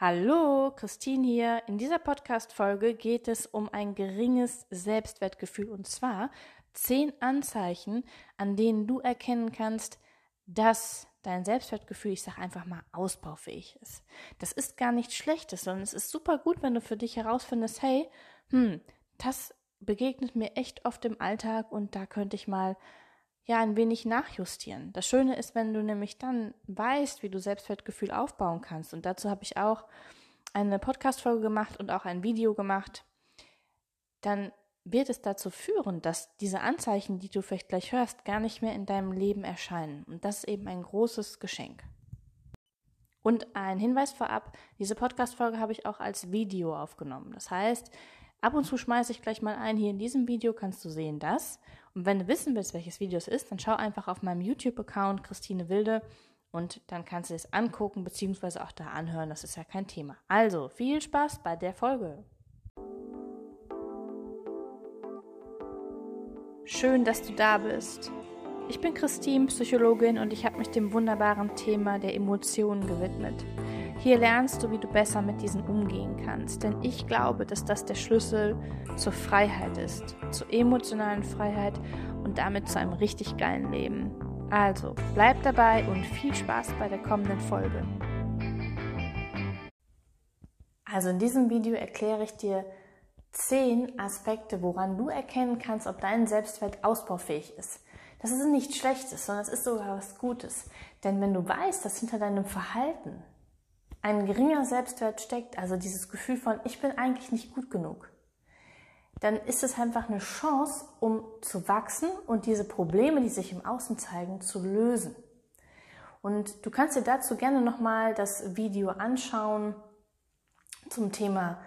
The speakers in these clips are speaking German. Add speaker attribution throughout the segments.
Speaker 1: Hallo, Christine hier. In dieser Podcast-Folge geht es um ein geringes Selbstwertgefühl und zwar zehn Anzeichen, an denen du erkennen kannst, dass dein Selbstwertgefühl, ich sage einfach mal, ausbaufähig ist. Das ist gar nichts Schlechtes, sondern es ist super gut, wenn du für dich herausfindest, hey, hm, das begegnet mir echt oft im Alltag und da könnte ich mal ja ein wenig nachjustieren. Das Schöne ist, wenn du nämlich dann weißt, wie du Selbstwertgefühl aufbauen kannst. Und dazu habe ich auch eine Podcast-Folge gemacht und auch ein Video gemacht. Dann wird es dazu führen, dass diese Anzeichen, die du vielleicht gleich hörst, gar nicht mehr in deinem Leben erscheinen. Und das ist eben ein großes Geschenk. Und ein Hinweis vorab, diese Podcast-Folge habe ich auch als Video aufgenommen. Das heißt, ab und zu schmeiße ich gleich mal ein, hier in diesem Video kannst du sehen das. Und wenn du wissen willst, welches Video es ist, dann schau einfach auf meinem YouTube-Account Christine Wilde und dann kannst du es angucken bzw. auch da anhören. Das ist ja kein Thema. Also viel Spaß bei der Folge. Schön, dass du da bist. Ich bin Christine, Psychologin und ich habe mich dem wunderbaren Thema der Emotionen gewidmet. Hier lernst du, wie du besser mit diesen umgehen kannst, denn ich glaube, dass das der Schlüssel zur Freiheit ist, zur emotionalen Freiheit und damit zu einem richtig geilen Leben. Also, bleib dabei und viel Spaß bei der kommenden Folge. Also in diesem Video erkläre ich dir zehn Aspekte, woran du erkennen kannst, ob dein Selbstwert ausbaufähig ist. Das ist nichts Schlechtes, sondern es ist sogar was Gutes. Denn wenn du weißt, dass hinter deinem Verhalten ein geringer Selbstwert steckt, also dieses Gefühl von, ich bin eigentlich nicht gut genug, dann ist es einfach eine Chance, um zu wachsen und diese Probleme, die sich im Außen zeigen, zu lösen. Und du kannst dir dazu gerne nochmal das Video anschauen zum Thema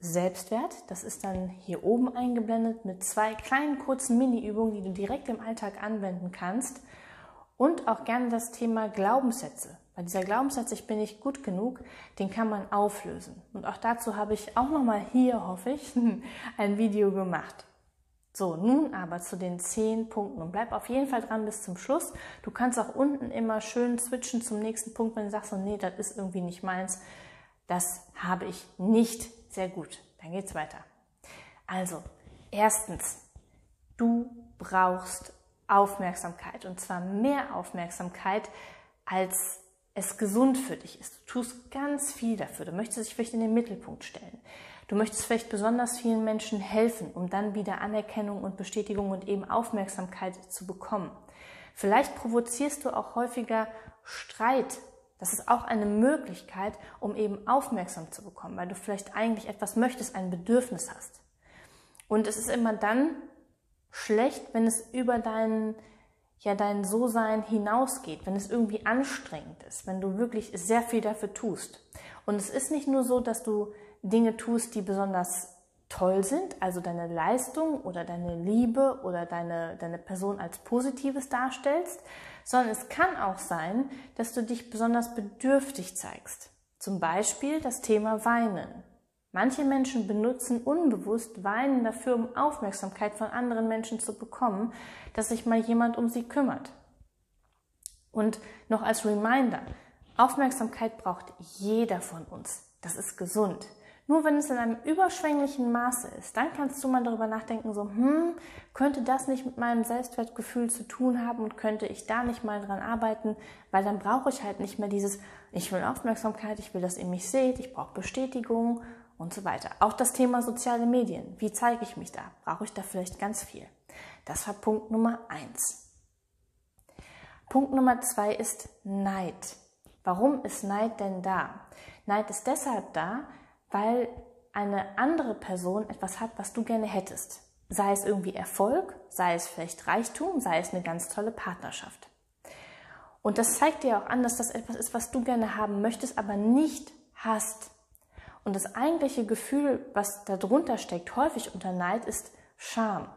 Speaker 1: Selbstwert. Das ist dann hier oben eingeblendet mit zwei kleinen kurzen Mini-Übungen, die du direkt im Alltag anwenden kannst. Und auch gerne das Thema Glaubenssätze. Weil dieser Glaubenssatz, ich bin nicht gut genug, den kann man auflösen. Und auch dazu habe ich auch nochmal hier, hoffe ich, ein Video gemacht. So, nun aber zu den zehn Punkten und bleib auf jeden Fall dran bis zum Schluss. Du kannst auch unten immer schön switchen zum nächsten Punkt, wenn du sagst, so, nee, das ist irgendwie nicht meins. Das habe ich nicht sehr gut. Dann geht's weiter. Also, erstens, du brauchst Aufmerksamkeit und zwar mehr Aufmerksamkeit als es gesund für dich ist. Du tust ganz viel dafür. Du möchtest dich vielleicht in den Mittelpunkt stellen. Du möchtest vielleicht besonders vielen Menschen helfen, um dann wieder Anerkennung und Bestätigung und eben Aufmerksamkeit zu bekommen. Vielleicht provozierst du auch häufiger Streit. Das ist auch eine Möglichkeit, um eben aufmerksam zu bekommen, weil du vielleicht eigentlich etwas möchtest, ein Bedürfnis hast. Und es ist immer dann schlecht, wenn es über deinen ja dein So-Sein hinausgeht, wenn es irgendwie anstrengend ist, wenn du wirklich sehr viel dafür tust. Und es ist nicht nur so, dass du Dinge tust, die besonders toll sind, also deine Leistung oder deine Liebe oder deine, deine Person als Positives darstellst, sondern es kann auch sein, dass du dich besonders bedürftig zeigst. Zum Beispiel das Thema Weinen. Manche Menschen benutzen unbewusst Weinen dafür, um Aufmerksamkeit von anderen Menschen zu bekommen, dass sich mal jemand um sie kümmert. Und noch als Reminder, Aufmerksamkeit braucht jeder von uns. Das ist gesund. Nur wenn es in einem überschwänglichen Maße ist, dann kannst du mal darüber nachdenken, so, hm, könnte das nicht mit meinem Selbstwertgefühl zu tun haben und könnte ich da nicht mal dran arbeiten, weil dann brauche ich halt nicht mehr dieses, ich will Aufmerksamkeit, ich will, dass ihr mich seht, ich brauche Bestätigung und so weiter. Auch das Thema soziale Medien. Wie zeige ich mich da? Brauche ich da vielleicht ganz viel? Das war Punkt Nummer eins. Punkt Nummer zwei ist Neid. Warum ist Neid denn da? Neid ist deshalb da, weil eine andere Person etwas hat, was du gerne hättest. Sei es irgendwie Erfolg, sei es vielleicht Reichtum, sei es eine ganz tolle Partnerschaft. Und das zeigt dir auch an, dass das etwas ist, was du gerne haben möchtest, aber nicht hast. Und das eigentliche Gefühl, was darunter steckt, häufig unter Neid, ist Scham.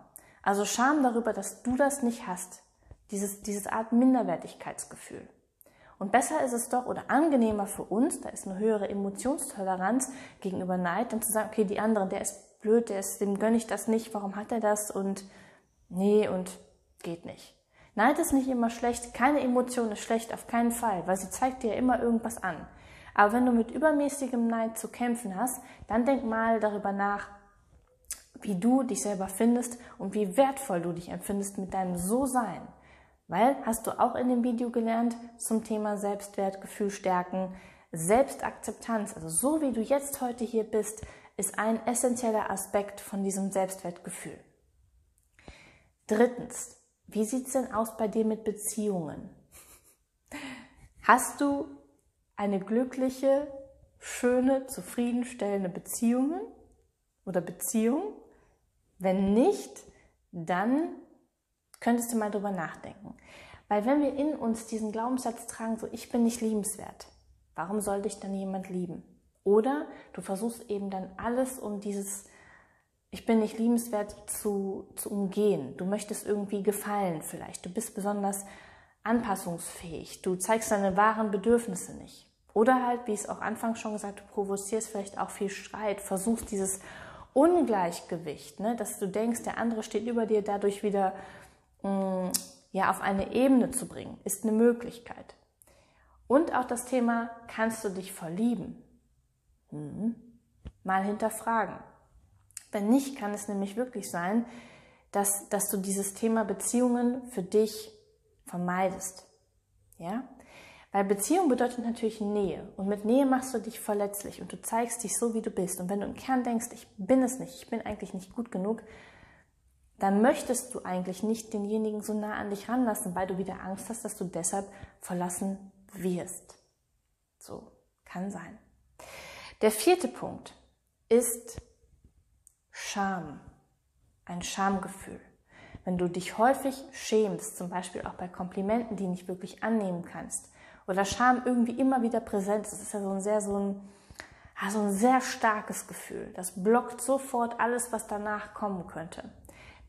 Speaker 1: Also Scham darüber, dass du das nicht hast. Dieses, dieses Art Minderwertigkeitsgefühl. Und besser ist es doch oder angenehmer für uns, da ist eine höhere Emotionstoleranz gegenüber Neid, dann zu sagen, okay, die anderen, der ist blöd, der ist, dem gönne ich das nicht, warum hat er das und nee und geht nicht. Neid ist nicht immer schlecht, keine Emotion ist schlecht, auf keinen Fall, weil sie zeigt dir immer irgendwas an. Aber wenn du mit übermäßigem Neid zu kämpfen hast, dann denk mal darüber nach, wie du dich selber findest und wie wertvoll du dich empfindest mit deinem So-Sein. Weil, hast du auch in dem Video gelernt zum Thema Selbstwertgefühl stärken, Selbstakzeptanz, also so wie du jetzt heute hier bist, ist ein essentieller Aspekt von diesem Selbstwertgefühl. Drittens, wie sieht es denn aus bei dir mit Beziehungen? Hast du eine glückliche, schöne, zufriedenstellende Beziehung oder Beziehung? Wenn nicht, dann könntest du mal drüber nachdenken. Weil wenn wir in uns diesen Glaubenssatz tragen, so ich bin nicht liebenswert, warum soll dich dann jemand lieben? Oder du versuchst eben dann alles, um dieses ich bin nicht liebenswert zu, zu umgehen. Du möchtest irgendwie gefallen vielleicht. Du bist besonders anpassungsfähig. Du zeigst deine wahren Bedürfnisse nicht. Oder halt, wie ich es auch anfangs schon gesagt, du provozierst vielleicht auch viel Streit, versuchst dieses Ungleichgewicht, ne, dass du denkst, der andere steht über dir, dadurch wieder mh, mm, ja, auf eine Ebene zu bringen, ist eine Möglichkeit. Und auch das Thema, kannst du dich verlieben? Hm. Mal hinterfragen. Wenn nicht, kann es nämlich wirklich sein, dass, dass du dieses Thema Beziehungen für dich vermeidest. Ja? Weil Beziehung bedeutet natürlich Nähe. Und mit Nähe machst du dich verletzlich und du zeigst dich so, wie du bist. Und wenn du im Kern denkst, ich bin es nicht, ich bin eigentlich nicht gut genug, dann möchtest du eigentlich nicht denjenigen so nah an dich ranlassen, weil du wieder Angst hast, dass du deshalb verlassen wirst. So, kann sein. Der vierte Punkt ist Scham, ein Schamgefühl. Wenn du dich häufig schämst, zum Beispiel auch bei Komplimenten, die nicht wirklich annehmen kannst, oder Scham irgendwie immer wieder präsent ist, das ist ja so ein sehr, so ein, so ein sehr starkes Gefühl. Das blockt sofort alles, was danach kommen könnte.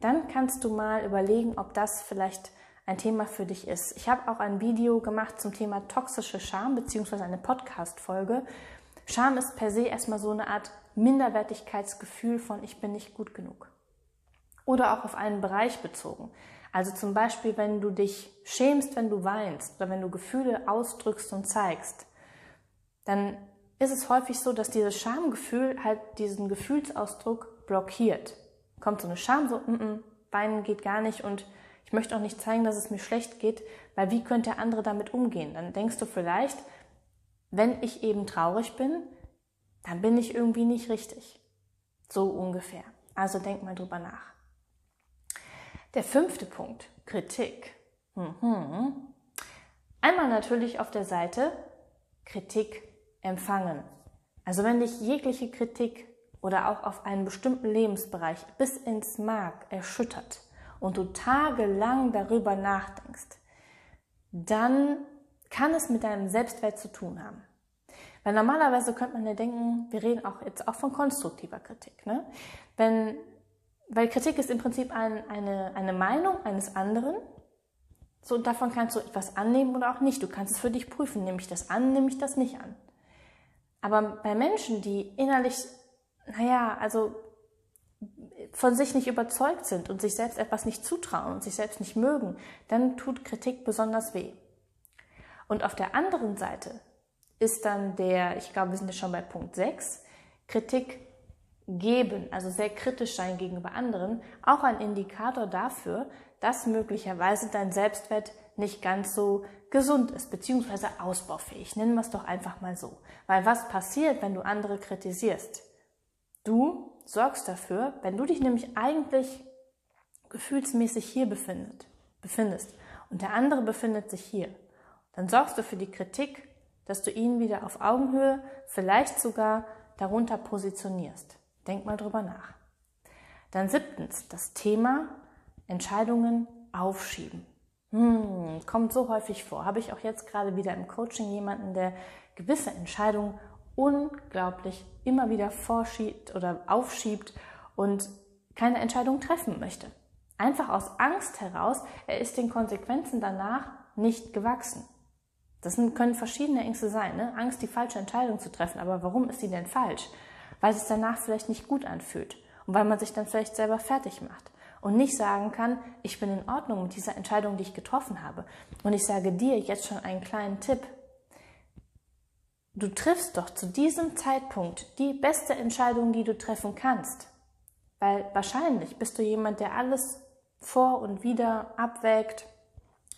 Speaker 1: Dann kannst du mal überlegen, ob das vielleicht ein Thema für dich ist. Ich habe auch ein Video gemacht zum Thema toxische Scham, beziehungsweise eine Podcast-Folge. Scham ist per se erstmal so eine Art Minderwertigkeitsgefühl von ich bin nicht gut genug. Oder auch auf einen Bereich bezogen. Also zum Beispiel, wenn du dich schämst, wenn du weinst oder wenn du Gefühle ausdrückst und zeigst, dann ist es häufig so, dass dieses Schamgefühl halt diesen Gefühlsausdruck blockiert. Kommt so eine Scham, so, mm -mm, weinen geht gar nicht und ich möchte auch nicht zeigen, dass es mir schlecht geht, weil wie könnte der andere damit umgehen? Dann denkst du vielleicht, wenn ich eben traurig bin, dann bin ich irgendwie nicht richtig. So ungefähr. Also denk mal drüber nach. Der fünfte Punkt, Kritik. Mhm. Einmal natürlich auf der Seite Kritik empfangen. Also wenn dich jegliche Kritik oder auch auf einen bestimmten Lebensbereich bis ins Mark erschüttert und du tagelang darüber nachdenkst, dann kann es mit deinem Selbstwert zu tun haben. Weil normalerweise könnte man ja denken, wir reden auch jetzt auch von konstruktiver Kritik. Ne? Wenn, weil Kritik ist im Prinzip ein, eine, eine Meinung eines anderen. So, und davon kannst du etwas annehmen oder auch nicht. Du kannst es für dich prüfen. Nehme ich das an, nehme ich das nicht an. Aber bei Menschen, die innerlich, naja, also von sich nicht überzeugt sind und sich selbst etwas nicht zutrauen und sich selbst nicht mögen, dann tut Kritik besonders weh. Und auf der anderen Seite ist dann der, ich glaube, wir sind ja schon bei Punkt 6, Kritik geben, also sehr kritisch sein gegenüber anderen, auch ein Indikator dafür, dass möglicherweise dein Selbstwert nicht ganz so gesund ist, beziehungsweise ausbaufähig. Nennen wir es doch einfach mal so. Weil was passiert, wenn du andere kritisierst? Du sorgst dafür, wenn du dich nämlich eigentlich gefühlsmäßig hier befindet, befindest und der andere befindet sich hier, dann sorgst du für die Kritik dass du ihn wieder auf Augenhöhe, vielleicht sogar darunter positionierst. Denk mal drüber nach. Dann siebtens, das Thema Entscheidungen aufschieben. Hm, kommt so häufig vor. Habe ich auch jetzt gerade wieder im Coaching jemanden, der gewisse Entscheidungen unglaublich immer wieder vorschiebt oder aufschiebt und keine Entscheidung treffen möchte. Einfach aus Angst heraus, er ist den Konsequenzen danach nicht gewachsen. Das können verschiedene Ängste sein. Ne? Angst, die falsche Entscheidung zu treffen. Aber warum ist sie denn falsch? Weil es danach vielleicht nicht gut anfühlt und weil man sich dann vielleicht selber fertig macht und nicht sagen kann, ich bin in Ordnung mit dieser Entscheidung, die ich getroffen habe. Und ich sage dir jetzt schon einen kleinen Tipp. du triffst doch zu diesem Zeitpunkt die beste Entscheidung, die du treffen kannst. Weil wahrscheinlich bist du jemand, der alles vor und wieder abwägt,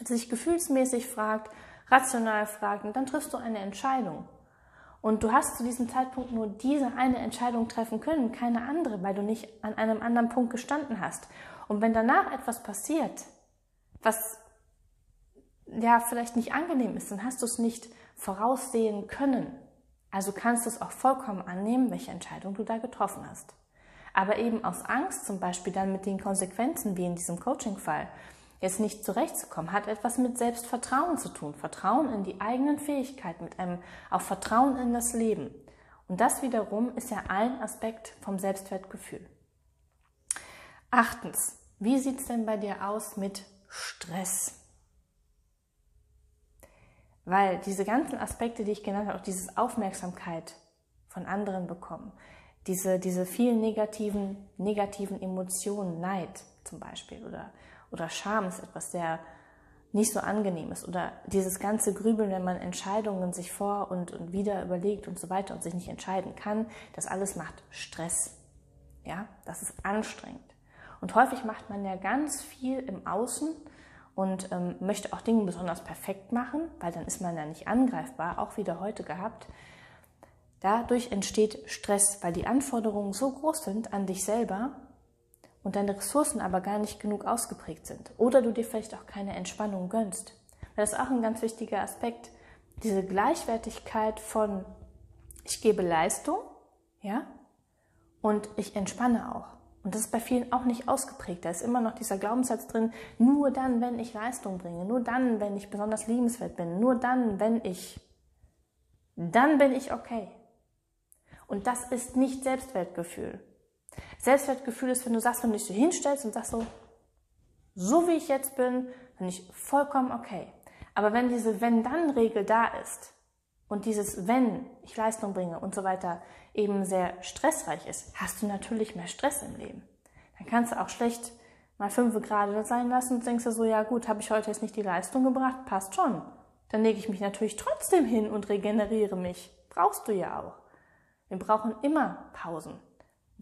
Speaker 1: sich gefühlsmäßig fragt, rational fragt und dann triffst du eine Entscheidung. Und du hast zu diesem Zeitpunkt nur diese eine Entscheidung treffen können, keine andere, weil du nicht an einem anderen Punkt gestanden hast. Und wenn danach etwas passiert, was ja vielleicht nicht angenehm ist, dann hast du es nicht voraussehen können. Also kannst du es auch vollkommen annehmen, welche Entscheidung du da getroffen hast. Aber eben aus Angst zum Beispiel dann mit den Konsequenzen wie in diesem Coaching-Fall jetzt nicht zurechtzukommen, hat etwas mit Selbstvertrauen zu tun. Vertrauen in die eigenen Fähigkeiten, mit einem auch Vertrauen in das Leben. Und das wiederum ist ja ein Aspekt vom Selbstwertgefühl. Achtens, wie sieht es denn bei dir aus mit Stress? Weil diese ganzen Aspekte, die ich genannt habe, auch dieses Aufmerksamkeit von anderen bekommen, diese, diese vielen negativen, negativen Emotionen, Neid zum Beispiel oder oder Scham ist etwas sehr nicht so angenehm ist oder dieses ganze Grübeln, wenn man Entscheidungen sich vor und, und wieder überlegt und so weiter und sich nicht entscheiden kann, das alles macht Stress. Ja, das ist anstrengend. Und häufig macht man ja ganz viel im Außen und ähm, möchte auch Dinge besonders perfekt machen, weil dann ist man ja nicht angreifbar, auch wieder heute gehabt. Dadurch entsteht Stress, weil die Anforderungen so groß sind an dich selber, und deine Ressourcen aber gar nicht genug ausgeprägt sind oder du dir vielleicht auch keine Entspannung gönnst. Das ist auch ein ganz wichtiger Aspekt, diese Gleichwertigkeit von ich gebe Leistung, ja, und ich entspanne auch. Und das ist bei vielen auch nicht ausgeprägt. Da ist immer noch dieser Glaubenssatz drin, nur dann, wenn ich Leistung bringe, nur dann, wenn ich besonders liebenswert bin, nur dann, wenn ich, dann bin ich okay. Und das ist nicht Selbstwertgefühl. Selbstwertgefühl ist, wenn du sagst, wenn du dich so hinstellst und sagst so, so wie ich jetzt bin, bin ich vollkommen okay. Aber wenn diese Wenn-Dann-Regel da ist und dieses Wenn ich Leistung bringe und so weiter eben sehr stressreich ist, hast du natürlich mehr Stress im Leben. Dann kannst du auch schlecht mal fünf Grad sein lassen und denkst du so, ja gut, habe ich heute jetzt nicht die Leistung gebracht, passt schon. Dann lege ich mich natürlich trotzdem hin und regeneriere mich. Brauchst du ja auch. Wir brauchen immer Pausen.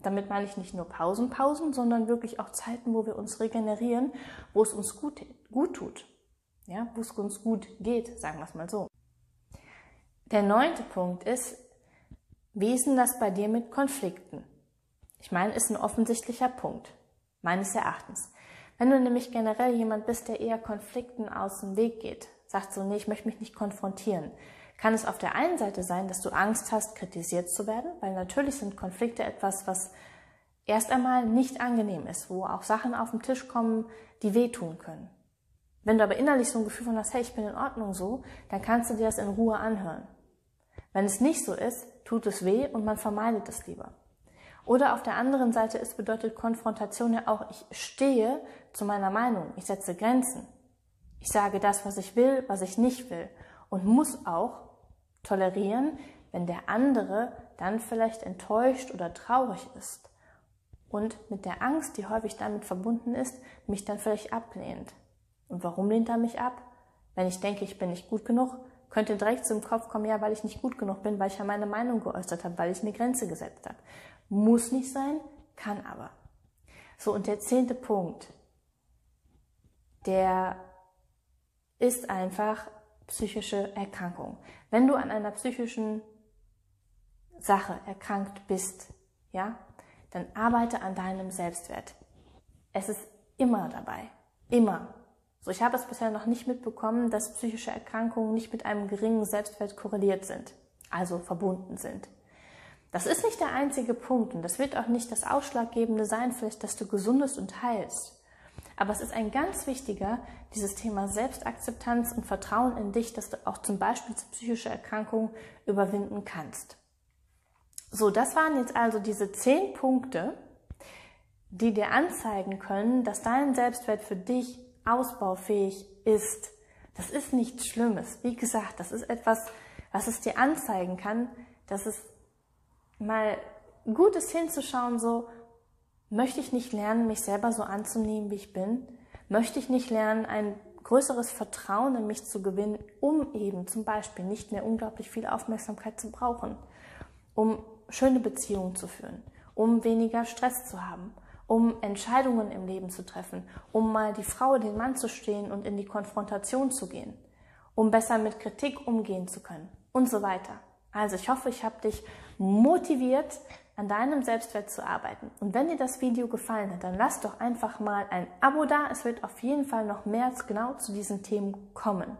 Speaker 1: Damit meine ich nicht nur Pausen, Pausen, sondern wirklich auch Zeiten, wo wir uns regenerieren, wo es uns gut, gut tut. Ja, wo es uns gut geht, sagen wir es mal so. Der neunte Punkt ist, wie ist denn das bei dir mit Konflikten? Ich meine, ist ein offensichtlicher Punkt, meines Erachtens. Wenn du nämlich generell jemand bist, der eher Konflikten aus dem Weg geht, sagt so, nee, ich möchte mich nicht konfrontieren, kann es auf der einen Seite sein, dass du Angst hast, kritisiert zu werden, weil natürlich sind Konflikte etwas, was erst einmal nicht angenehm ist, wo auch Sachen auf den Tisch kommen, die wehtun können. Wenn du aber innerlich so ein Gefühl von hast, hey, ich bin in Ordnung so, dann kannst du dir das in Ruhe anhören. Wenn es nicht so ist, tut es weh und man vermeidet es lieber. Oder auf der anderen Seite ist bedeutet Konfrontation ja auch, ich stehe zu meiner Meinung, ich setze Grenzen. Ich sage das, was ich will, was ich nicht will und muss auch tolerieren, wenn der andere dann vielleicht enttäuscht oder traurig ist und mit der Angst, die häufig damit verbunden ist, mich dann vielleicht ablehnt. Und warum lehnt er mich ab? Wenn ich denke, ich bin nicht gut genug, könnte direkt zum Kopf kommen, ja, weil ich nicht gut genug bin, weil ich ja meine Meinung geäußert habe, weil ich eine Grenze gesetzt habe. Muss nicht sein, kann aber. So, und der zehnte Punkt, der ist einfach psychische Erkrankung. Wenn du an einer psychischen Sache erkrankt bist, ja, dann arbeite an deinem Selbstwert. Es ist immer dabei. Immer. So, ich habe es bisher noch nicht mitbekommen, dass psychische Erkrankungen nicht mit einem geringen Selbstwert korreliert sind, also verbunden sind. Das ist nicht der einzige Punkt und das wird auch nicht das Ausschlaggebende sein, vielleicht, dass du gesundest und heilst. Aber es ist ein ganz wichtiger, dieses Thema Selbstakzeptanz und Vertrauen in dich, dass du auch zum Beispiel psychische Erkrankungen überwinden kannst. So, das waren jetzt also diese zehn Punkte, die dir anzeigen können, dass dein Selbstwert für dich ausbaufähig ist. Das ist nichts Schlimmes. Wie gesagt, das ist etwas, was es dir anzeigen kann, dass es mal gut ist hinzuschauen, so, Möchte ich nicht lernen, mich selber so anzunehmen, wie ich bin? Möchte ich nicht lernen, ein größeres Vertrauen in mich zu gewinnen, um eben zum Beispiel nicht mehr unglaublich viel Aufmerksamkeit zu brauchen, um schöne Beziehungen zu führen, um weniger Stress zu haben, um Entscheidungen im Leben zu treffen, um mal die Frau, den Mann zu stehen und in die Konfrontation zu gehen, um besser mit Kritik umgehen zu können und so weiter. Also ich hoffe, ich habe dich motiviert, an deinem Selbstwert zu arbeiten. Und wenn dir das Video gefallen hat, dann lass doch einfach mal ein Abo da. Es wird auf jeden Fall noch mehr genau zu diesen Themen kommen.